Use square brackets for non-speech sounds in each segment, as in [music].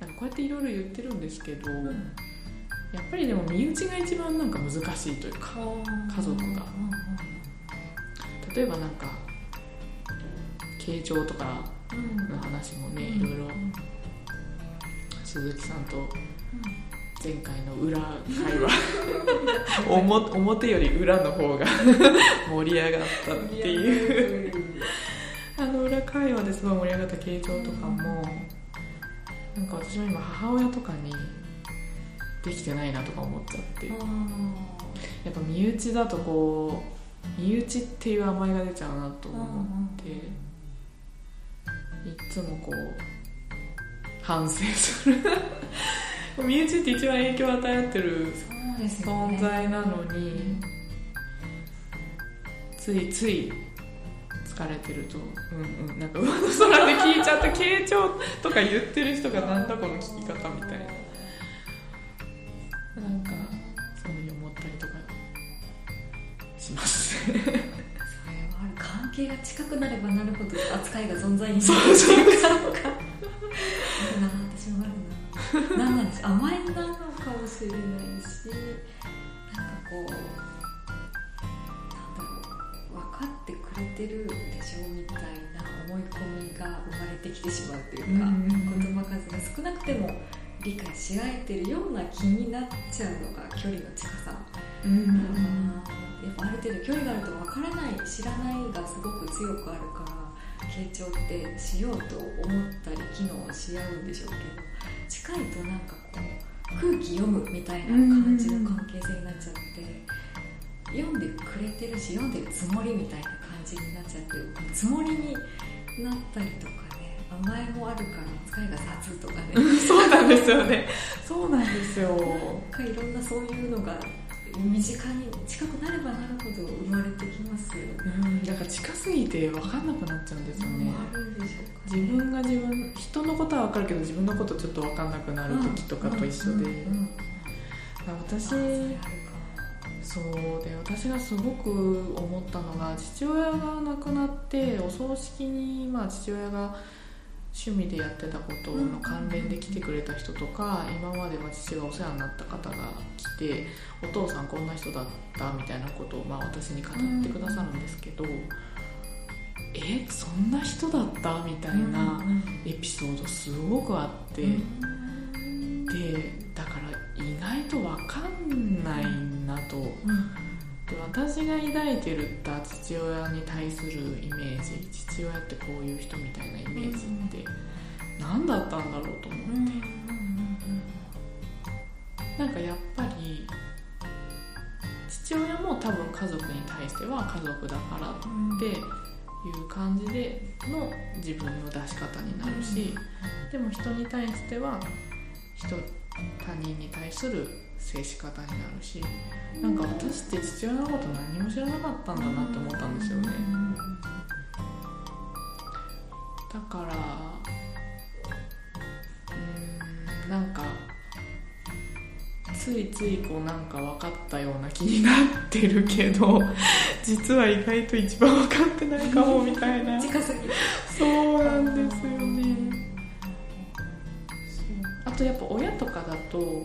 なんかこうやっていろいろ言ってるんですけど、うん。やっぱりでも身内が一番なんか難しいというか家族が。例えばなんか形状とかの話もねいろいろ鈴木さんと前回の裏会話。[laughs] 表表より裏の方が [laughs] 盛り上がったっていう。[laughs] あの裏会話ですごい盛り上がった形状とかもなんか私も今母親とかにできてないなとか思っちゃって。やっぱ身内だとこう身内っていう甘えが出ちゃうなと思って。いつもこう反省する。[laughs] 身内って一番影響を与え合ってる存在なのについつい疲れてると。うんうん。なんか上の空で聞いちゃった傾聴とか言ってる人がなんだこの聞き方みたいな。なんかそういう思ったりとかします。それはある。関係が近くなればなるほど扱いが存在になる。そうそうっていう。か [laughs] なんか私もあるな。なんなんです。甘えなのかもしれないしなんかこうかってるでしょみたいな思い込みが生まれてきてしまうというか、うん言葉数が少なくても理解し合えてるような気になっちゃうのが距離の近さ。うんやっぱある程度距離があるとわからない知らないがすごく強くあるから傾聴ってしようと思ったり機能し合うんでしょうけど近いとなんかこう空気読むみたいな感じの関係性になっちゃって読んでくれてるし読んでるつもりみたいな感じになっちゃってつもりになったりとかね甘えもあるから扱いが雑とかね。[laughs] そうなんですよね。そうなんですよ。なんかいろんなそういうのが身近に近くなればなるほど生まれてきますよんだから近すぎて分かんなくなっちゃうんですよね。あるんでしょうか、ね、自分が自分人のことは分かるけど自分のことちょっと分かんなくなる時とかと一緒で、うんうんうん私あそうで私がすごく思ったのが父親が亡くなってお葬式に、まあ、父親が趣味でやってたことの関連で来てくれた人とか今までは父がお世話になった方が来てお父さんこんな人だったみたいなことを、まあ、私に語ってくださるんですけど、えそんな人だった？みたいなエピソードすごくあって。で私が抱いてるた父親に対するイメージ父親ってこういう人みたいなイメージって何だったんだろうと思って、なんかやっぱり父親も多分家族に対しては家族だからっていう感じでの自分の出し方になるし、でも人に対しては人他人に対する接し方になるしなんか私って父親のこと何も知らなかったんだなって思ったんですよね。だからうーんなんかついついこうなんか分かったような気になってるけど [laughs] 実は意外と一番分かってないかもみたいな。[laughs] 近すぎる。そうなんですよね。あとやっぱ親とかだと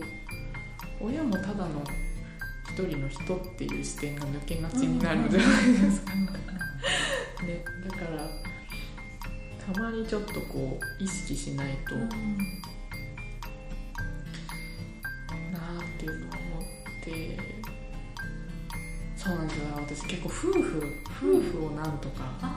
親もただの一人の人っていう視点が抜けがちになるじゃないですか、[laughs] ね、だからたまにちょっとこう意識しないとなあっていうのを思ってそうなんですよ。私結構夫婦夫婦をなんとか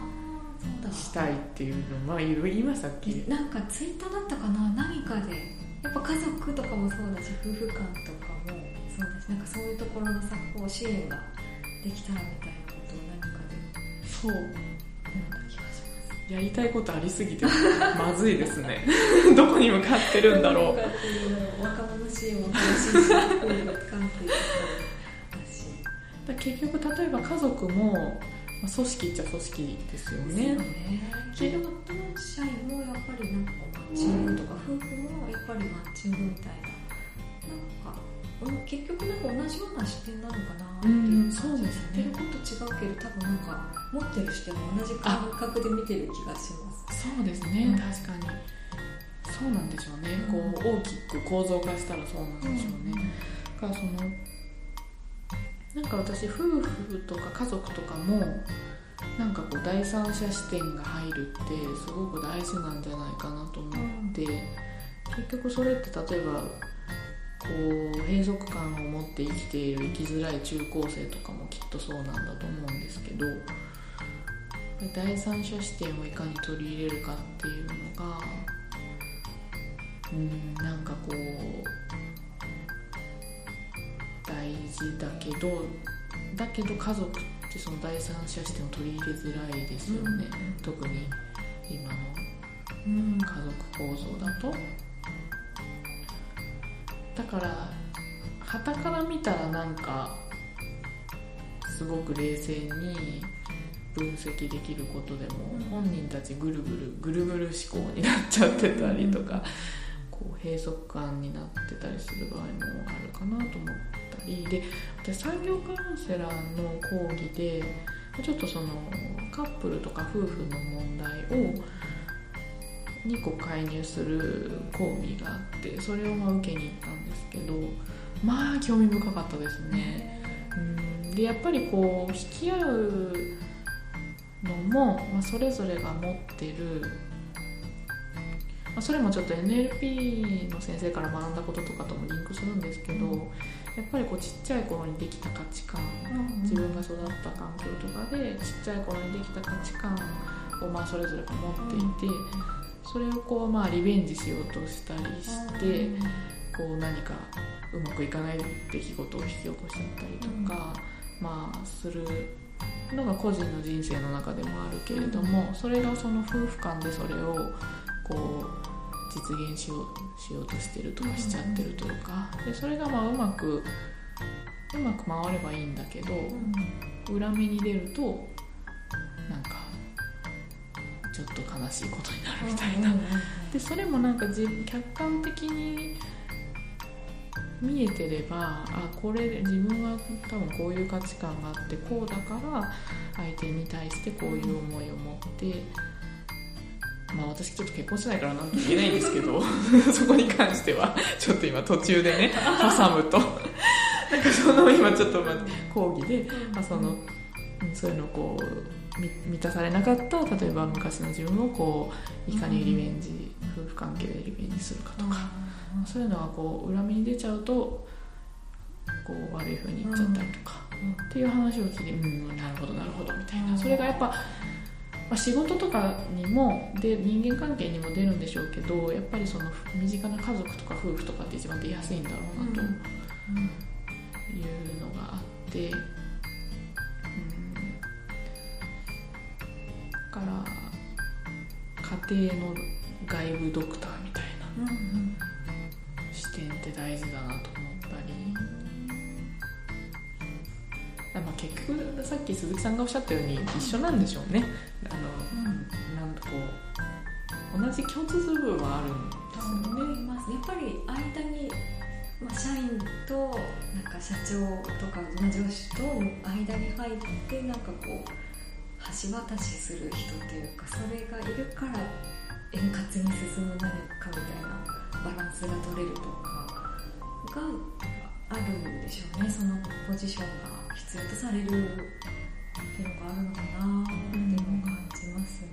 したいっていうのまあ言いましたっけ？なんかツイッターだったかな？何かで。やっぱ家族とかもそうだし夫婦間とかなんかそういうところのさこう支援ができたらみたいなことを何かでそう思った気がします。やりたいことありすぎて [laughs] まずいですね。[laughs] どこに向かってるんだろう。う若者支援を楽しい結局例えば家族も、まあ、組織っちゃ組織ですよね。そうね。企業の社員もやっぱりなんかこうマッチングとか、夫婦もやっぱりマッチングみたいななんかうん結局なんか同じような視点なのかなっていう感じでうん言ってること違うけど多分なんか持ってる視点も同じ感覚で見てる気がします。そうですね、うん。確かに。そうなんでしょうね、こう大きく構造化したらそうなんでしょうね、だからそのなんか私夫婦とか家族とかもなんかこう第三者視点が入るってすごく大事なんじゃないかなと思って、結局それって例えばこう閉塞感を持って生きている生きづらい中高生とかもきっとそうなんだと思うんですけど第三者視点をいかに取り入れるかっていうのがうんなんかこう大事だけどだけど家族ってその第三者視点を取り入れづらいですよね、特に今のうん。家族構造だとだから傍から見たらなんかすごく冷静に分析できることでもうん。本人たちぐるぐるぐるぐる思考になっちゃってたりとかこう閉塞感になってたりする場合もあるかなと思ったり。で私産業カウンセラーの講義でちょっとそのカップルとか夫婦の問題を2個介入する講義があってそれをまあ受けに行ったんですけどまあ興味深かったですね。うん。でやっぱりこう引き合うのも、まあ、それぞれが持ってる、まあ、それもちょっと NLP の先生から学んだこととかともリンクするんですけど、やっぱりこうちっちゃい頃にできた価値観自分が育った環境とかでちっちゃい頃にできた価値観をまあそれぞれが持っていて、それをこうまあリベンジしようとしたりして、こう何かうまくいかない出来事を引き起こしちゃったりとか、まあするのが個人の人生の中でもあるけれどもそれがその夫婦間でそれをこう実現しようしようとしてるとかしちゃってるというかでそれがまあうまくうまく回ればいいんだけど裏目に出るとなんかちょっと悲しいことになるみたいな。でそれもなんか自客観的に見えてればあこれ自分は多分こういう価値観があってこうだから相手に対してこういう思いを持ってまあ私ちょっと結婚してないからなんとも言えないんですけど [laughs] そこに関してはちょっと今途中でね挟むと。なんかその今ちょっとま講義で、まあ、そのうんそういうのをこうみ満たされなかった例えば昔の自分をこういかにリベンジ、夫婦関係でリベンジするかとか、そういうのがこう裏目に出ちゃうとこう悪い風にいっちゃったりとか、っていう話を聞いてうんなるほどなるほどみたいな。それがやっぱ、まあ、仕事とかにもで人間関係にも出るんでしょうけどやっぱりその身近な家族とか夫婦とかって一番出やすいんだろうなというのがあって、から家庭の外部ドクターみたいな視点って大事だなと思ったり。あまあ結局さっき鈴木さんがおっしゃったように一緒なんでしょうね。あの、なんとこう同じ共通部分はあるんですよね。やっぱり間に、まあ、社員となんか社長とか、まあ、上司と間に入ってなんかこう橋渡しする人というかそれがいるから円滑に進む何かみたいなバランスが取れるとかがあるんでしょうねそのポジションが必要とされるっていうのがあるのかなっていうのを感じますね。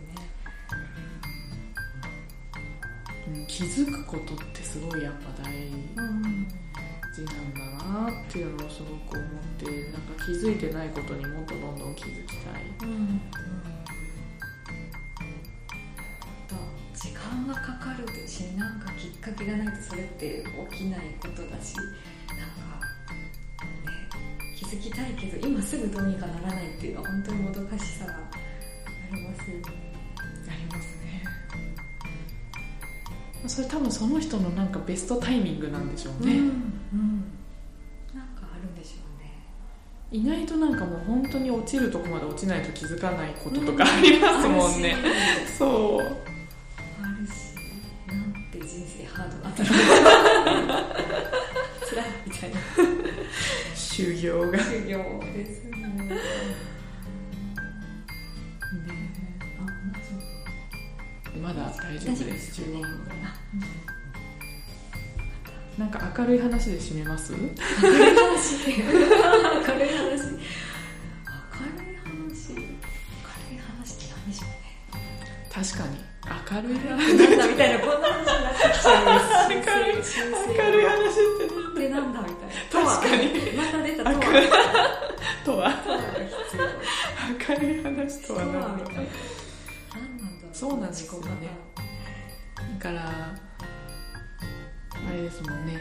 うん気づくことってすごいやっぱ大うん事なんだなっていうのをすごく思ってなんか気づいてないことにもっとどんどん気づきたい。うん時間がかかるしなんかきっかけがないとそれって起きないことだしなんか、ね、気づきたいけど今すぐどうにかならないっていうのは本当にもどかしさがありますよね。ありますねそれ多分その人のなんかベストタイミングなんでしょうね、うんなん意外となんかもう本当に落ちるとこまで落ちないと気づかないこととかありますもんね、そう。あるし。なんて人生ハード。な辛いみたいな修行が、ね、修行ですね。あ同じまだ大丈夫です。15分ぐらなんか明るい話で締めます？明るい話明るい話いなこんな話になってきちゃう明るい明るい話ってでなんだみたいな。確かに。また出たとはとは明るい話とは。何だろうそうなんですよね。だからあれですもんね。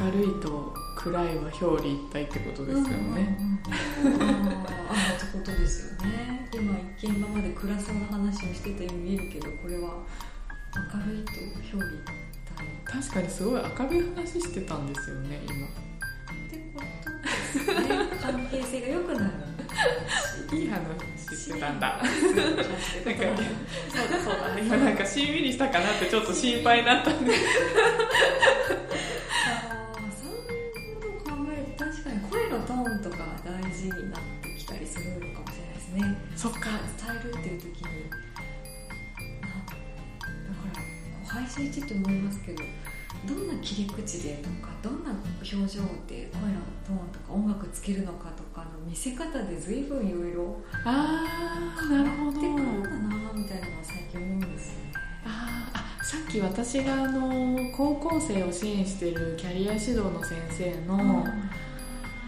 明るいと暗いは表裏一体ってことですよね、ああってことですよね今一見今まで暗そうな話をしてたように見えるけどこれは明るいと表裏一体確かにすごい明るい話してたんですよね今ってことですね関係性が良くなるいい話してたんだなんかそうだそうだ今なんかしんみりしたかなってちょっと心配になったんでああそういうことを考えると確かに声のトーンとか大事になってきたりするのかもしれないですねそっか伝えるっていう時にからこう配信してて思いますけどどんな切り口でとかどんな表情で声のトーンとか音楽つけるのかとかの見せ方で随分いろいろああなるほど。ってくるんだなみたいなのは最近思うんですよね。あーあさっき私があの高校生を支援しているキャリア指導の先生の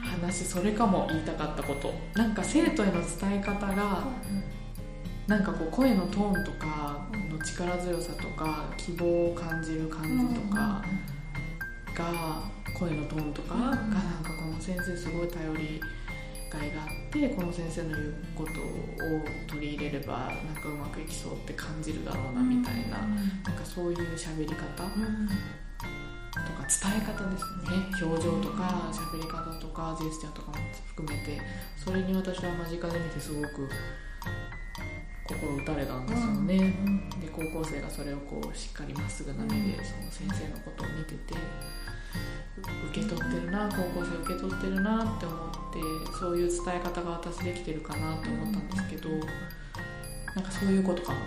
話それかも言いたかったこと。なんか生徒への伝え方がなんかこう声のトーンとかの力強さとか希望を感じる感じとかが声のトーンとかがうん。なんかこの先生すごい頼りがいがあってこの先生の言うことを取り入れればなんかうまくいきそうって感じるだろうなみたいななんかそういう喋り方うん。とか伝え方ですよね。表情とか喋り方とかジェスチャーとかも含めてそれに私は間近で見てすごく心打たれたんですよね、で高校生がそれをこうしっかりまっすぐな目でその先生のことを見てて受け取ってるな高校生受け取ってるなって思ってそういう伝え方が私できてるかなって思ったんですけどなんかそういうことかも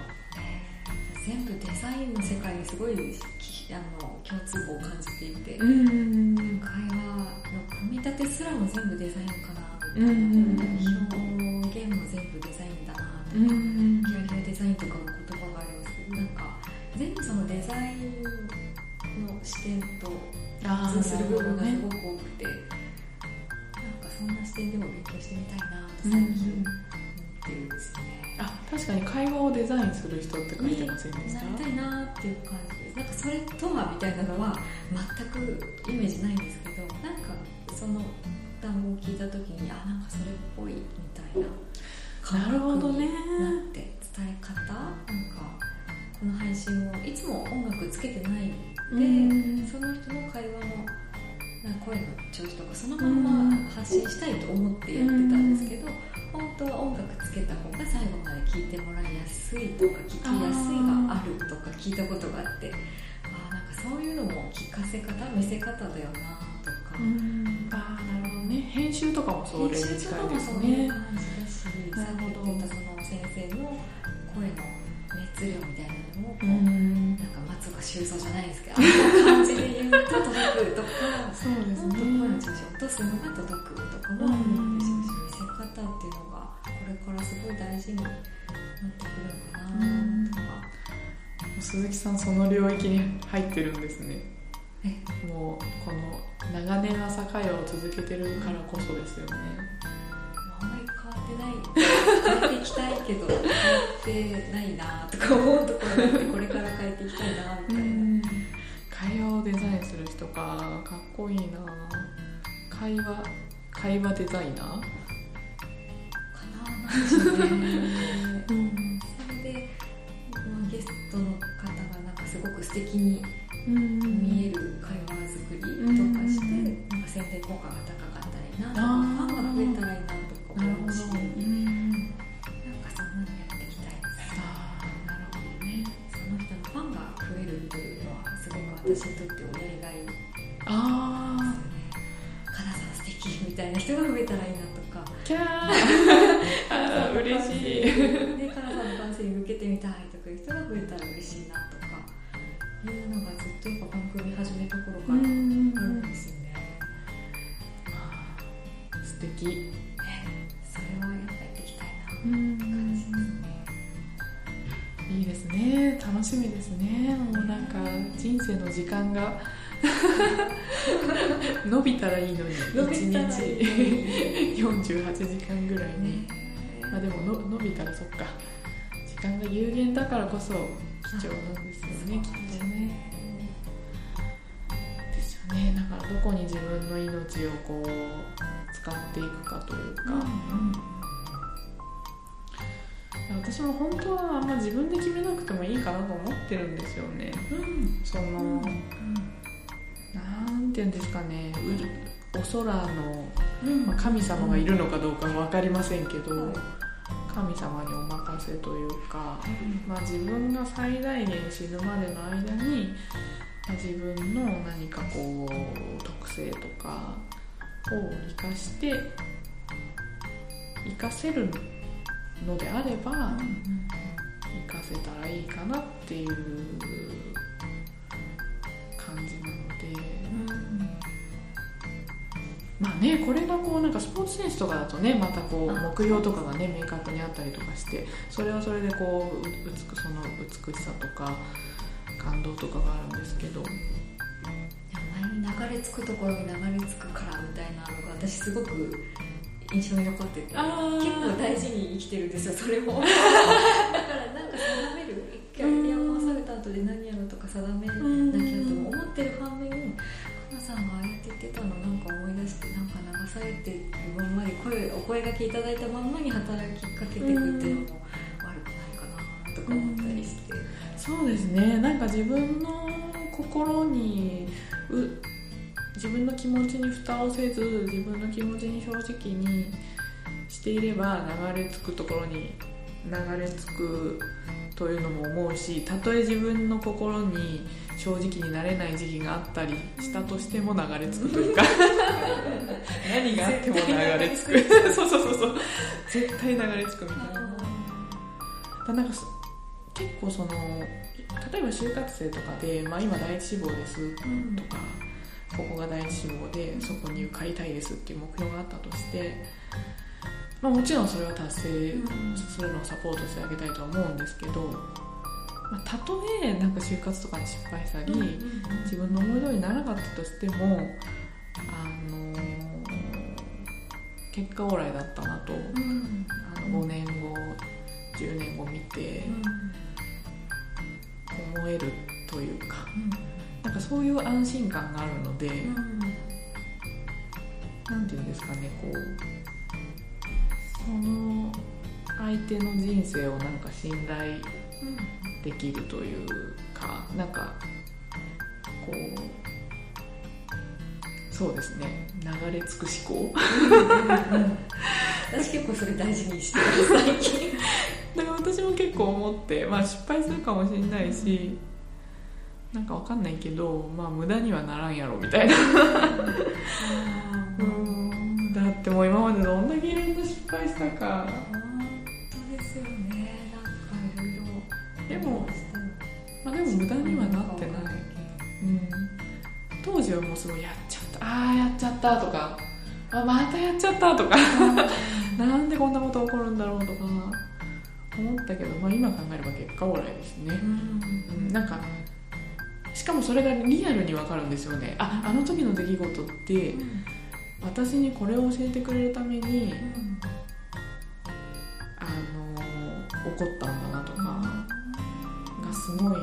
全部デザインの世界にすごいきあの共通項を感じていて、うん。会話の組み立てすらも全部デザインかなうんうん。表現も全部デザインうん。キャリアデザインとかの言葉がありますけどなん。か全部そのデザインの視点とあ通する部分がすごく多くて、なん。かそん。な視点でも勉強してみたいなと最近思ってるん。ですよね。あ確かに会話をデザインする人って書いてません。でした、なりたいなっていう感じですなん。かそれとはみたいなのは全くイメージないん。ですけどなん。かその単語を聞いた時にあなん。かそれっぽいみたいななるほどねってああなんかそういうのも聞かせ方見せ方だよなとか、うん。ああなるほどね。編集とかもそれに近い編集とかもですそういうね感じだし。さっきなるほど。言ったその先生の声の熱量みたいなのをこう、うん。なんか松岡修造じゃないですけどあんな感じで言うと届くとかそうですね声の調子を落とすのが届くとかもうし見せ方っていうのがこれからすごい大事になってくるのかな鈴木さんその領域に入ってるんですね。えもうこの長年朝会話を続けてるからこそですよね。あんまり変わってない。変えていきたいけど [laughs] 変えてないなとか思うところがあってこれから変えていきたいなみたいな。会話をデザインする人かかっこいいな。会話会話デザイナー？かな。なんでしょうねごく素敵にうん見える会話作りとかして、なんか宣伝効果が高かったらいいなとかファンが増えたらいいなとか思うし、うんなんかそんなのやっていきたいなるほどね。その人のファンが増えるというのはすごく私にとっておやりがいですよね。あかなさん素敵みたいな人が増えたらいいなとか。ーキャー。[laughs] 嬉しい。でからさんのンセリング受けてみたいとかいう人が増えたら嬉しいなとかいうのがずっとやっぱ番組始めた頃からあるんですよね、まあ素敵。ねそれはやっぱやっていきたいな感じですね。いいですね。楽しみですね。もうなんか人生の時間が。[laughs] 伸びたらいいのに。伸びたらいい1日48時間ぐらいに、まあ、でもの伸びたらそっか。時間が有限だからこそ貴重なんですよねきっと。ねですよね。だからどこに自分の命をこう使っていくかというか、私も本当はあんま自分で決めなくてもいいかなと思ってるんですよね。その、なんていうんですかね。うお空の、まあ、神様がいるのかどうか分かりませんけど、神様にお任せというか、まあ、自分が最大限死ぬまでの間に、まあ、自分の何かこう特性とかを生かして生かせるのであれば、生かせたらいいかなっていうまあね、これがこうなんかスポーツ選手とかだとねまたこうあ。目標とかがね明確にあったりとかしてそれはそれでこうう美くその美しさとか感動とかがあるんですけど。前に流れ着くところに流れ着くからみたいなのが私すごく印象に残ってて結構大事に生きてるんですよそれも。[laughs] だからなんか定める。一回うん。エアコンサルタントで何やろうとか定めなきゃとも思ってる反面さんがああやって言ってたのなんか思い出してなんか流されてるまんまに声お声がけいただいたまんまに働きかけていくっていうのも悪くないかなとか思ったりして。そうですねなんか自分の心にう自分の気持ちに蓋をせず自分の気持ちに正直にしていれば流れ着くところに流れ着くというのも思うしたとえ自分の心に正直になれない時期があったりしたとしても流れ着くというか。何があっても流れ着く。[laughs] そうそうそうそう。絶対流れ着くみたいな。だなんかそ結構その例えば就活生とかで、まあ、今第一志望ですとかここが第一志望でそこに受かりたいですっていう目標があったとして、まあ、もちろんそれは達成するのをサポートしてあげたいとは思うんですけど、まあ、たとえなんか就活とかに失敗したり自分の思い通りにならなかったとしても、あのー結果オーライだったなとあの5年後10年後見て思えるというかなんかそういう安心感があるので、なんていうんですかねこうその相手の人生をなんか信頼できるというかなんかこうそうですね。流れ着く思考。私結構それ大事にしてる最近。だから私も結構思って、まあ、失敗するかもしれないしなんかわかんないけど、まあ、無駄にはならんやろみたいな。うん。だってもう今までどんだけいろんな失敗したか。本当ですよね。なんかいろいろでも、まあ、でも無駄にはなってない、うん、当時はもうすごいやっちゃった。ああやっちゃったとか。あまたやっちゃったとか。なんでこんなこと起こるんだろうとか。思ったけど、まあ、今考えれば結果オーライですね、うん、なんかしかもそれがリアルに分かるんですよね。ああの時の出来事って私にこれを教えてくれるためにあこったんだなとかがすごい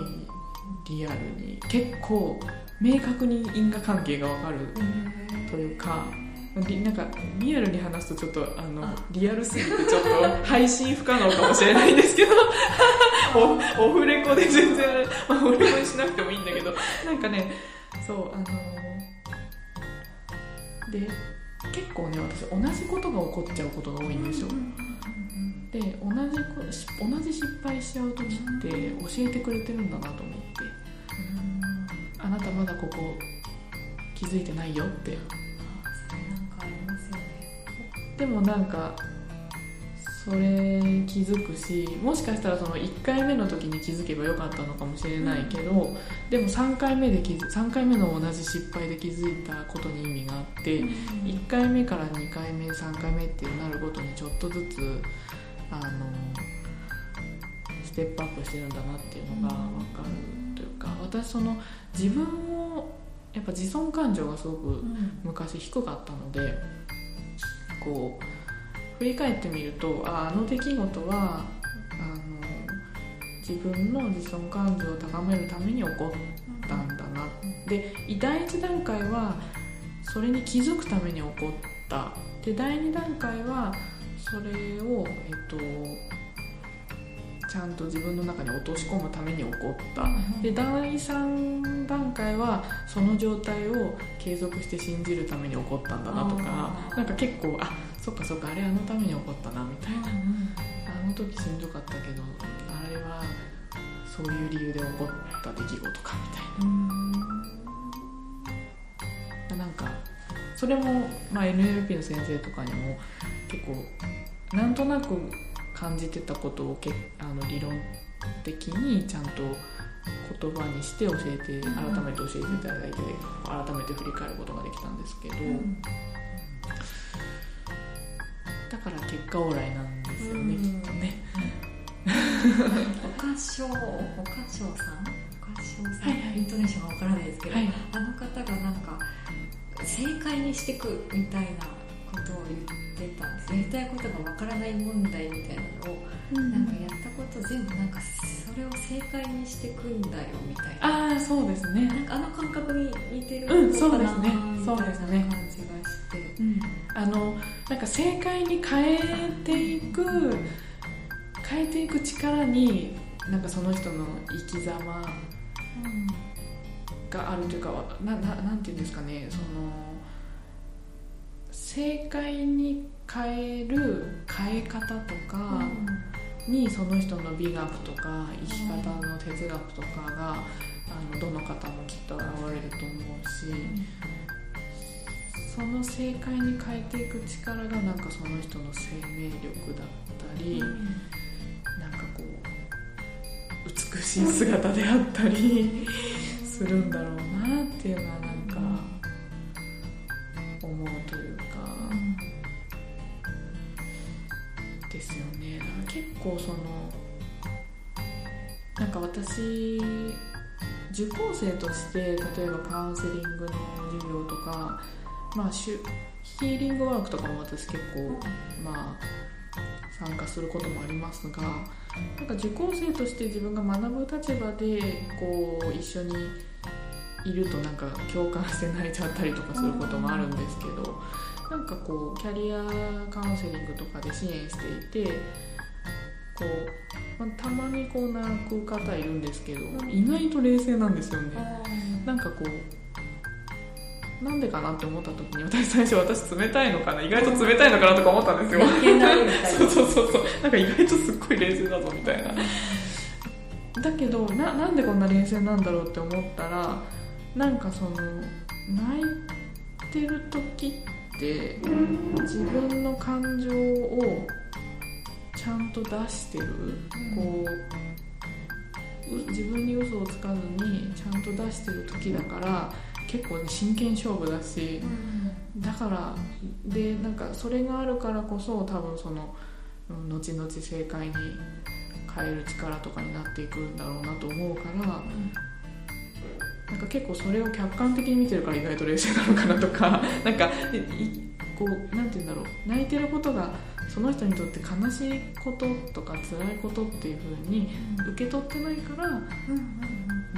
リアルに結構明確に因果関係が分かるというかりなんかリアルに話すとちょっとあのあ。リアルすぎてちょっと配信不可能かもしれないんですけど [laughs] おオフレコで全然あ、オフレコにしなくてもいいんだけどなんかねそうあので結構ね私同じことが起こっちゃうことが多いんですよ。で同じ同じ失敗しちゃう時って教えてくれてるんだなと思って。あなたまだここ気づいてないよって。それなんかありますよね。でもなんかそれ気づくしもしかしたらその1回目の時に気づけばよかったのかもしれないけど、でも3回目で気づ3回目の同じ失敗で気づいたことに意味があって、1回目から2回目3回目ってなるごとにちょっとずつあのステップアップしてるんだなっていうのが分かるというか私その自分をやっぱ自尊感情がすごく昔低かったのでこう振り返ってみるとああの出来事はあの自分の自尊感情を高めるために起こったんだな。で第一段階はそれに気づくために起こった。で第二段階はそれを、えっと、ちゃんと自分の中に落とし込むために起こった。で第3段階はその状態を継続して信じるために起こったんだなとかなんか結構あそっかそっかあれあのために起こったなみたいな。あの時しんどかったけどあれはそういう理由で起こった出来事かみたいな。なんかそれも、まあ、NLP の先生とかにも結構なんとなく感じてたことをけあの理論的にちゃんと言葉にして教えて改めて教えていただいて改めて振り返ることができたんですけど、だから結果オーライなんですよね、うん。きっとね。岡翔岡翔さん岡翔さん、はい。はい。イントネーションがわからないですけど、はいあの方がなんか正解にしてくみたいなことを言ってたんです。やりたいことがわからない問題みたいなのを、なんかやったこと全部なんかそれを正解にしてくんだよみたいな。ああそうですね。なんかあの感覚に似てるうんそうですね。みそうたいな感じですねがして。あのなんか正解に変えていく変えていく力になんかその人の生き様があるというかなななんていうんですかね。その正解に変える変え方とかにその人の美学とか生き方の哲学とかがあのどの方もきっと現れると思うし。その正解に変えていく力がなんかその人の生命力だったり、なんかこう美しい姿であったりするんだろうなっていうのは私受講生として例えばカウンセリングの授業とかまあ、ヒーリングワークとかも私結構、まあ、参加することもありますがなんか受講生として自分が学ぶ立場でこう一緒にいるとなんか共感して泣いちゃったりとかすることもあるんですけどなんかこうキャリアカウンセリングとかで支援していてこう、まあ、たまにこう泣く方いるんですけど意外と冷静なんですよね。なんかこうなんでかなって思った時に私最初私冷たいのかな？意外と冷たいのかなとか思ったんですよ。そうそうそうそう。なんか意外とすっごい冷静だぞみたいな。だけどななんでこんな冷静なんだろうって思ったらなんかその泣いてる時って自分の感情をちゃんと出してる。こうう自分に嘘をつかずにちゃんと出してる時だから結構ね真剣勝負だしだからでなんかそれがあるからこそ多分そのうん後々正解に変える力とかになっていくんだろうなと思うからなんか結構それを客観的に見てるから意外と冷静なのかなとか [laughs] なんかこうなんて言うんだろう。泣いてることがその人にとって悲しいこととか辛いことっていう風に受け取ってないから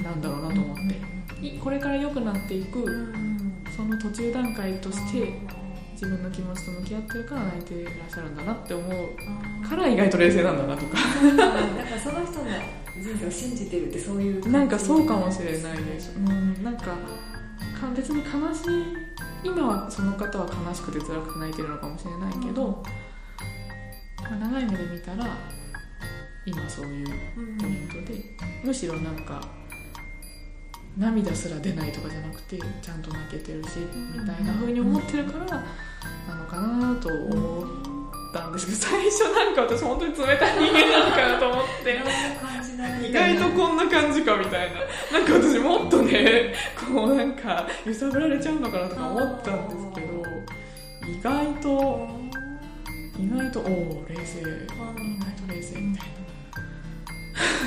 なんだろうなと思って。いこれから良くなっていくその途中段階として自分の気持ちと向き合ってるから泣いていらっしゃるんだなって思うから意外と冷静なんだなとか。だからその人の人生を信じてるってそういうなんかそうかもしれないです、うん、なんかか別に悲しい今はその方は悲しくて辛くて泣いてるのかもしれないけど、まあ長い目で見たら今そういううん。ポイントでむしろなんか涙すら出ないとかじゃなくてちゃんと泣けてるしみたいな風に思ってるからなのかなと思っったんですけど最初なんか私本当に冷たい人間なのかなと思って。意外とこんな感じかみたいな。なんか私もっとねこうなんか揺さぶられちゃうのかなとか思ったんですけど意外と意外とおお冷静。意外と冷静みたい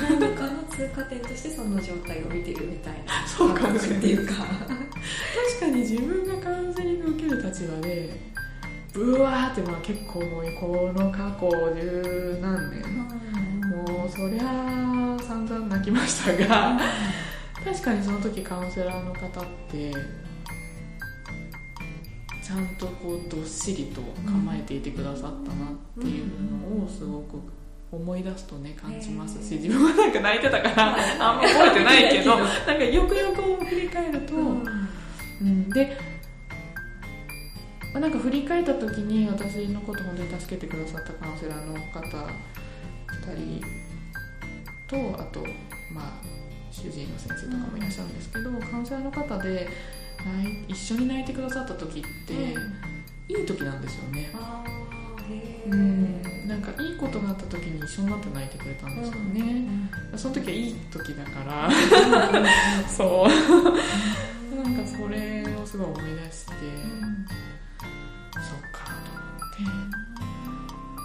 何かの通過点としてその状態を見てるみたいなそうかもしれない。っていうか。な確かに自分がカウンセリング受ける立場でブワーってまあ結構もうこの過去十何年。もうそりゃあ散々泣きましたが確かにその時カウンセラーの方ってちゃんとこうどっしりと構えていてくださったなっていうのをすごく思い出すとね感じます。し自分はなんか泣いてたから [laughs] あんま覚えてないけど [laughs] なんかよくよく振り返ると、うん、でまあなんか振り返った時に私のこと本当に助けてくださったカウンセラーの方2人とあとまあ主治医の先生とかもいらっしゃるんですけど、カウンセラーの方で一緒に泣いてくださった時って、いい時なんですよね、うーん、なんかいいことがあった時に一緒になって泣いてくれたんですよね、その時はいい時だから。[laughs] そう。なんかそれをすごい思い出して、そうかと思って。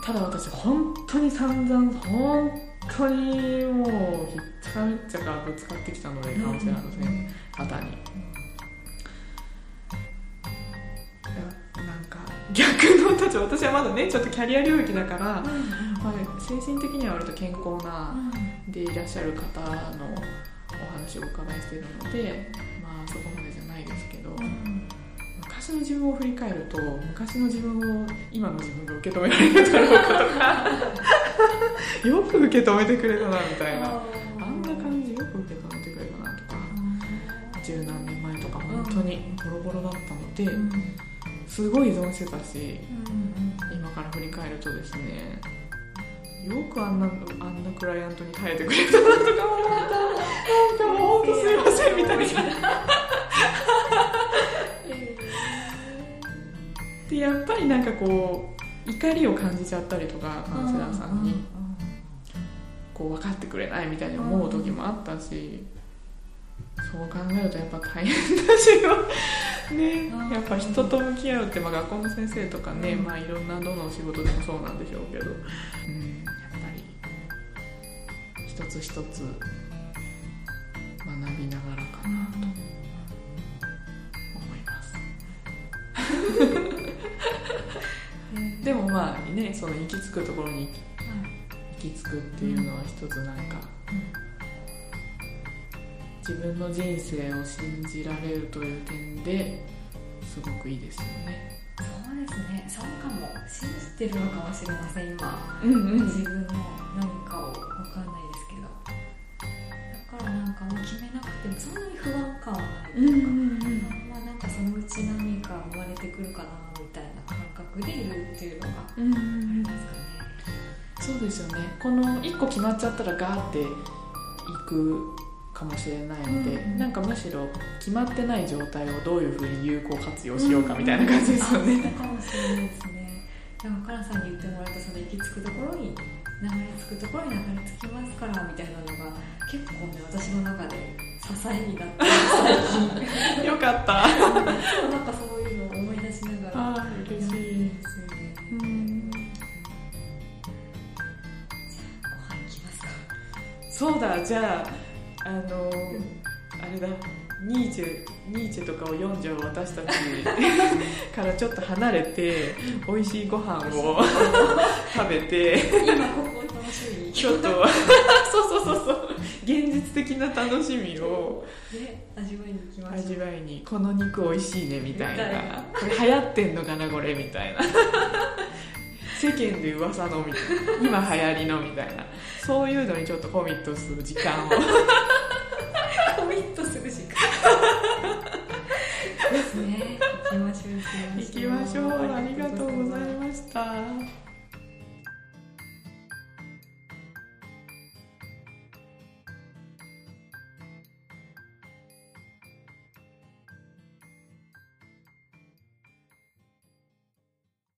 ただ私本当に散々本当にもうひっちゃかめっちゃかぶつかってきたのでカウンセラーの先生方に。逆の立場私はまだねちょっとキャリア領域だから、まあ、精神的には割と健康なでいらっしゃる方のお話をお伺いしているのでまあそこまでじゃないですけど昔の自分を振り返ると昔の自分を今の自分が受け止められるだろうかとか [laughs] よく受け止めてくれたなみたいなあんな感じよく受け止めてくれたなとか十何年前とか本当にボロボロだったので、すごい依存してたし今から振り返るとですねよくあんなあんなクライアントに耐えてくれたなとか思ったなんかもう本当すいませんみたいな。でやっぱりなんかこう怒りを感じちゃったりとかカウンセラーさんにこう分かってくれないみたいに思う時もあったしそう考えるとやっぱ大変だしね。やっぱ人と向き合うって、まあ、学校の先生とかね、まあ、いろんなどのお仕事でもそうなんでしょうけど、うん、やっぱり一つ一つ学びながらかなと思います。でもまあねその行き着くところに行き着くっていうのは一つなんか、自分の人生を信じられるという点ですごくいいですよね。そうですね。そうかも。信じてるのかもしれません今。うんうん。自分の何かを分かんないですけど。だからなんかもう決めなくてもそんなに不安感はないとうんういうか、んまあなんかそのうち何か生まれてくるかなみたいな感覚でいるっていうのがあうんうんりますかね。そうですよね。この一個決まっちゃったらガーっていくかもしれないので、うん。なんかむしろ決まってない状態をどういうふうに有効活用しようかみたいな感じですよね、うかもしれないですね。なんかカナさんに言ってもらったその行き着くところに流れ着くところに流れ着きますからみたいなのが結構ね私の中で支えになって最近よかった。そうなんかそういうのを思い出しながらあー嬉しい。です。よねうんご飯行きますか。そうだじゃああのあれだ。ニーチェニーチェとかを読んじゃう私たち [laughs] からちょっと離れて美味しいご飯を [laughs] 食べて今ここを楽しみ？にちょっとそうそうそうそう。現実的な楽しみをね味わいに行きまし味わいにこの肉美味しいねみたいな。これ流行ってんのかなこれみたいな。世間で噂のみたいな今流行りのみたいな。そういうのにちょっとコミットする時間を行きましょう。ありがとうございました。